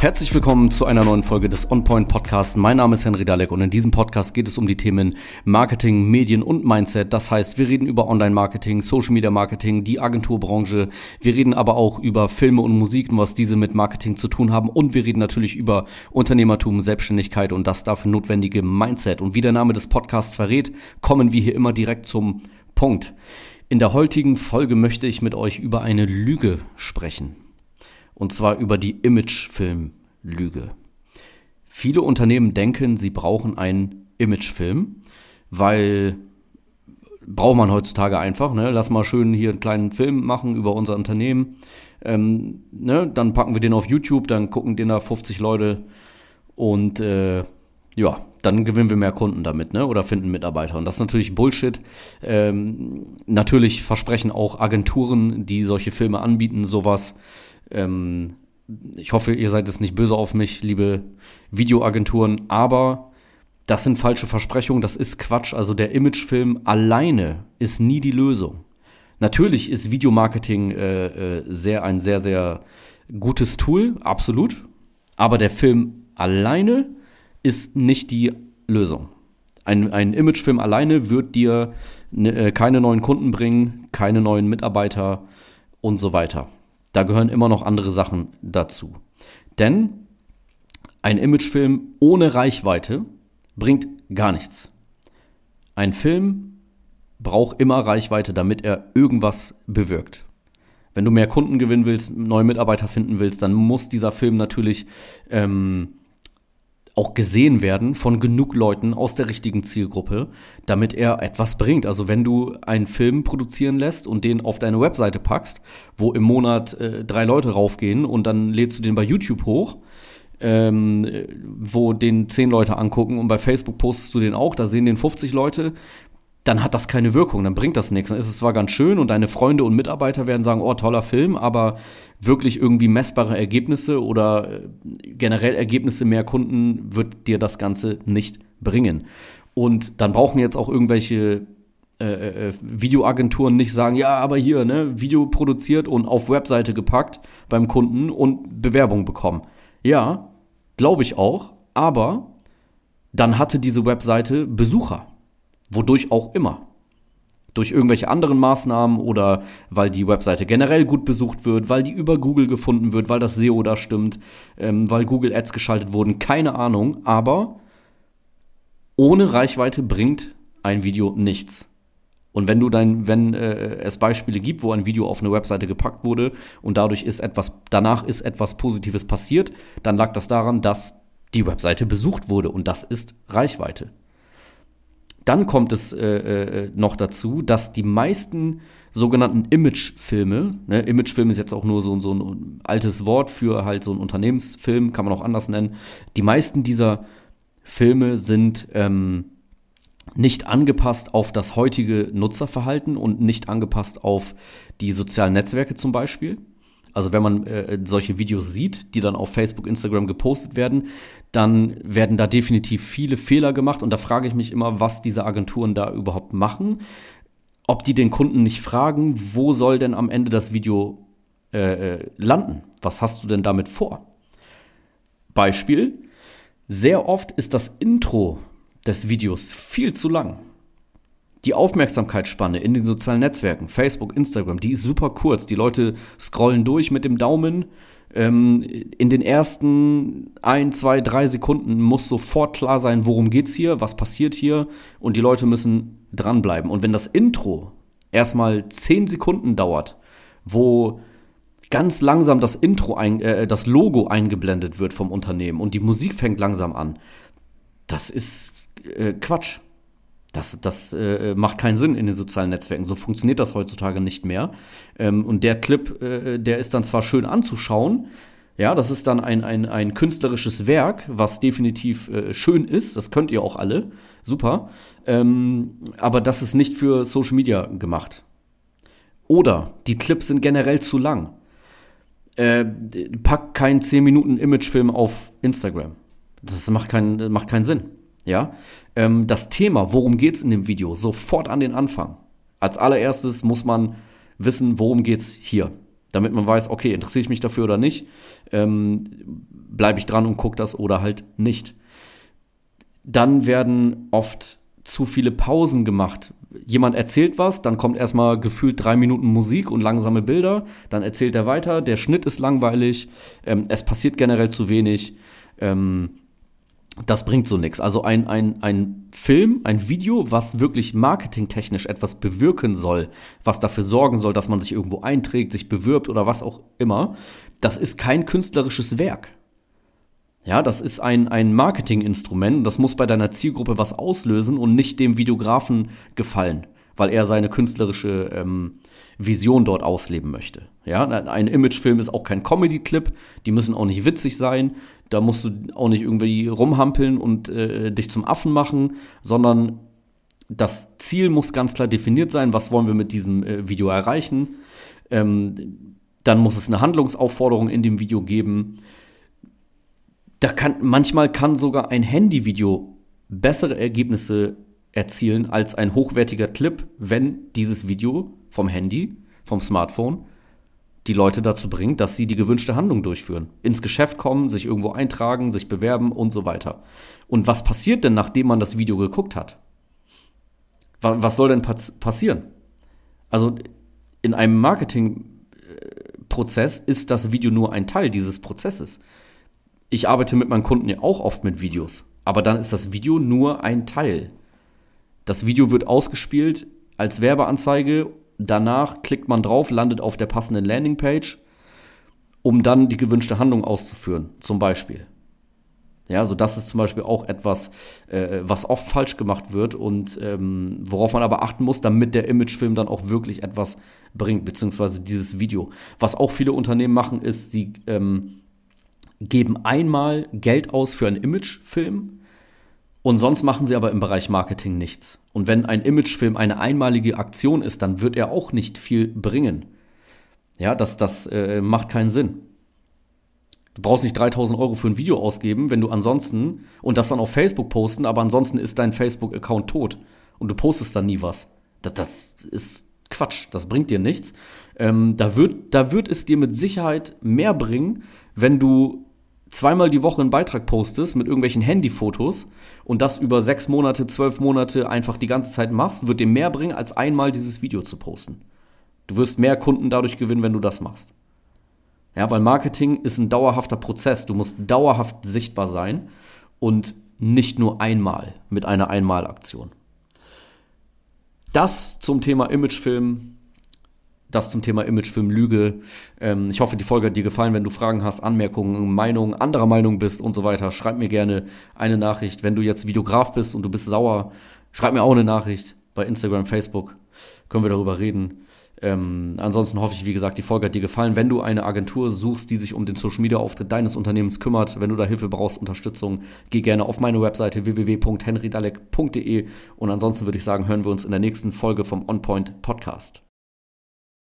Herzlich willkommen zu einer neuen Folge des OnPoint Podcasts. Mein Name ist Henry Dalek und in diesem Podcast geht es um die Themen Marketing, Medien und Mindset. Das heißt, wir reden über Online-Marketing, Social Media Marketing, die Agenturbranche. Wir reden aber auch über Filme und Musik und was diese mit Marketing zu tun haben. Und wir reden natürlich über Unternehmertum, Selbstständigkeit und das dafür notwendige Mindset. Und wie der Name des Podcasts verrät, kommen wir hier immer direkt zum Punkt. In der heutigen Folge möchte ich mit euch über eine Lüge sprechen. Und zwar über die Imagefilm-Lüge. Viele Unternehmen denken, sie brauchen einen Imagefilm, weil braucht man heutzutage einfach. Ne? Lass mal schön hier einen kleinen Film machen über unser Unternehmen. Ähm, ne? Dann packen wir den auf YouTube, dann gucken den da 50 Leute und äh, ja, dann gewinnen wir mehr Kunden damit, ne? Oder finden Mitarbeiter. Und das ist natürlich Bullshit. Ähm, natürlich versprechen auch Agenturen, die solche Filme anbieten, sowas. Ähm, ich hoffe, ihr seid jetzt nicht böse auf mich, liebe Videoagenturen, aber das sind falsche Versprechungen, das ist Quatsch. Also der Imagefilm alleine ist nie die Lösung. Natürlich ist Videomarketing äh, äh, sehr ein sehr, sehr gutes Tool, absolut. Aber der Film alleine ist nicht die Lösung. Ein, ein Imagefilm alleine wird dir ne, äh, keine neuen Kunden bringen, keine neuen Mitarbeiter und so weiter. Da gehören immer noch andere Sachen dazu. Denn ein Imagefilm ohne Reichweite bringt gar nichts. Ein Film braucht immer Reichweite, damit er irgendwas bewirkt. Wenn du mehr Kunden gewinnen willst, neue Mitarbeiter finden willst, dann muss dieser Film natürlich ähm, auch gesehen werden von genug Leuten aus der richtigen Zielgruppe, damit er etwas bringt. Also wenn du einen Film produzieren lässt und den auf deine Webseite packst, wo im Monat äh, drei Leute raufgehen und dann lädst du den bei YouTube hoch, ähm, wo den zehn Leute angucken und bei Facebook postest du den auch, da sehen den 50 Leute, dann hat das keine Wirkung, dann bringt das nichts. Dann ist es zwar ganz schön und deine Freunde und Mitarbeiter werden sagen, oh, toller Film, aber wirklich irgendwie messbare Ergebnisse oder äh, generell Ergebnisse mehr Kunden wird dir das Ganze nicht bringen. Und dann brauchen jetzt auch irgendwelche äh, äh, äh, Videoagenturen nicht sagen, ja, aber hier, ne, Video produziert und auf Webseite gepackt beim Kunden und Bewerbung bekommen. Ja, glaube ich auch, aber dann hatte diese Webseite Besucher. Wodurch auch immer. Durch irgendwelche anderen Maßnahmen oder weil die Webseite generell gut besucht wird, weil die über Google gefunden wird, weil das SEO da stimmt, ähm, weil Google Ads geschaltet wurden, keine Ahnung. Aber ohne Reichweite bringt ein Video nichts. Und wenn du dein, wenn äh, es Beispiele gibt, wo ein Video auf eine Webseite gepackt wurde und dadurch ist etwas, danach ist etwas Positives passiert, dann lag das daran, dass die Webseite besucht wurde und das ist Reichweite. Dann kommt es äh, äh, noch dazu, dass die meisten sogenannten Imagefilme, ne, Imagefilm ist jetzt auch nur so, so ein altes Wort für halt so einen Unternehmensfilm, kann man auch anders nennen. Die meisten dieser Filme sind ähm, nicht angepasst auf das heutige Nutzerverhalten und nicht angepasst auf die sozialen Netzwerke zum Beispiel. Also wenn man äh, solche Videos sieht, die dann auf Facebook, Instagram gepostet werden, dann werden da definitiv viele Fehler gemacht und da frage ich mich immer, was diese Agenturen da überhaupt machen. Ob die den Kunden nicht fragen, wo soll denn am Ende das Video äh, äh landen? Was hast du denn damit vor? Beispiel, sehr oft ist das Intro des Videos viel zu lang die Aufmerksamkeitsspanne in den sozialen Netzwerken, Facebook, Instagram, die ist super kurz. Die Leute scrollen durch mit dem Daumen. Ähm, in den ersten ein, zwei, drei Sekunden muss sofort klar sein, worum geht's hier, was passiert hier und die Leute müssen dranbleiben. Und wenn das Intro erstmal zehn Sekunden dauert, wo ganz langsam das Intro, ein, äh, das Logo eingeblendet wird vom Unternehmen und die Musik fängt langsam an, das ist äh, Quatsch. Das, das äh, macht keinen Sinn in den sozialen Netzwerken. So funktioniert das heutzutage nicht mehr. Ähm, und der Clip, äh, der ist dann zwar schön anzuschauen, ja, das ist dann ein, ein, ein künstlerisches Werk, was definitiv äh, schön ist. Das könnt ihr auch alle. Super. Ähm, aber das ist nicht für Social Media gemacht. Oder die Clips sind generell zu lang. Äh, pack keinen 10 Minuten Imagefilm auf Instagram. Das macht, kein, macht keinen Sinn. Ja, ähm, das Thema, worum geht es in dem Video, sofort an den Anfang. Als allererstes muss man wissen, worum geht es hier, damit man weiß, okay, interessiere ich mich dafür oder nicht. Ähm, bleibe ich dran und gucke das oder halt nicht. Dann werden oft zu viele Pausen gemacht. Jemand erzählt was, dann kommt erstmal gefühlt drei Minuten Musik und langsame Bilder, dann erzählt er weiter, der Schnitt ist langweilig, ähm, es passiert generell zu wenig. Ähm, das bringt so nichts. Also ein, ein, ein Film, ein Video, was wirklich marketingtechnisch etwas bewirken soll, was dafür sorgen soll, dass man sich irgendwo einträgt, sich bewirbt oder was auch immer, das ist kein künstlerisches Werk. Ja, das ist ein, ein Marketinginstrument. Das muss bei deiner Zielgruppe was auslösen und nicht dem Videografen gefallen, weil er seine künstlerische ähm, Vision dort ausleben möchte. Ja, ein Imagefilm ist auch kein Comedy-Clip. Die müssen auch nicht witzig sein. Da musst du auch nicht irgendwie rumhampeln und äh, dich zum Affen machen, sondern das Ziel muss ganz klar definiert sein. Was wollen wir mit diesem äh, Video erreichen? Ähm, dann muss es eine Handlungsaufforderung in dem Video geben. Da kann, manchmal kann sogar ein Handyvideo bessere Ergebnisse erzielen als ein hochwertiger Clip, wenn dieses Video vom Handy, vom Smartphone, die Leute dazu bringt, dass sie die gewünschte Handlung durchführen. Ins Geschäft kommen, sich irgendwo eintragen, sich bewerben und so weiter. Und was passiert denn, nachdem man das Video geguckt hat? Was soll denn passieren? Also in einem Marketingprozess ist das Video nur ein Teil dieses Prozesses ich arbeite mit meinen Kunden ja auch oft mit Videos. Aber dann ist das Video nur ein Teil. Das Video wird ausgespielt als Werbeanzeige. Danach klickt man drauf, landet auf der passenden Landingpage, um dann die gewünschte Handlung auszuführen, zum Beispiel. Ja, so das ist zum Beispiel auch etwas, äh, was oft falsch gemacht wird und ähm, worauf man aber achten muss, damit der Imagefilm dann auch wirklich etwas bringt, beziehungsweise dieses Video. Was auch viele Unternehmen machen, ist, sie ähm, geben einmal Geld aus für einen Imagefilm und sonst machen sie aber im Bereich Marketing nichts. Und wenn ein Imagefilm eine einmalige Aktion ist, dann wird er auch nicht viel bringen. Ja, das, das äh, macht keinen Sinn. Du brauchst nicht 3000 Euro für ein Video ausgeben, wenn du ansonsten und das dann auf Facebook posten, aber ansonsten ist dein Facebook-Account tot und du postest dann nie was. Das, das ist Quatsch, das bringt dir nichts. Ähm, da, wird, da wird es dir mit Sicherheit mehr bringen, wenn du zweimal die Woche einen Beitrag postest mit irgendwelchen Handyfotos und das über sechs Monate, zwölf Monate einfach die ganze Zeit machst, wird dir mehr bringen, als einmal dieses Video zu posten. Du wirst mehr Kunden dadurch gewinnen, wenn du das machst. Ja, weil Marketing ist ein dauerhafter Prozess. Du musst dauerhaft sichtbar sein und nicht nur einmal mit einer Einmalaktion. Das zum Thema Imagefilm das zum Thema Imagefilm Lüge. Ähm, ich hoffe, die Folge hat dir gefallen. Wenn du Fragen hast, Anmerkungen, Meinungen, anderer Meinung bist und so weiter, schreib mir gerne eine Nachricht. Wenn du jetzt Videograf bist und du bist sauer, schreib mir auch eine Nachricht bei Instagram, Facebook. Können wir darüber reden. Ähm, ansonsten hoffe ich, wie gesagt, die Folge hat dir gefallen. Wenn du eine Agentur suchst, die sich um den Social Media Auftritt deines Unternehmens kümmert, wenn du da Hilfe brauchst, Unterstützung, geh gerne auf meine Webseite www.henrydalek.de und ansonsten würde ich sagen, hören wir uns in der nächsten Folge vom OnPoint Podcast.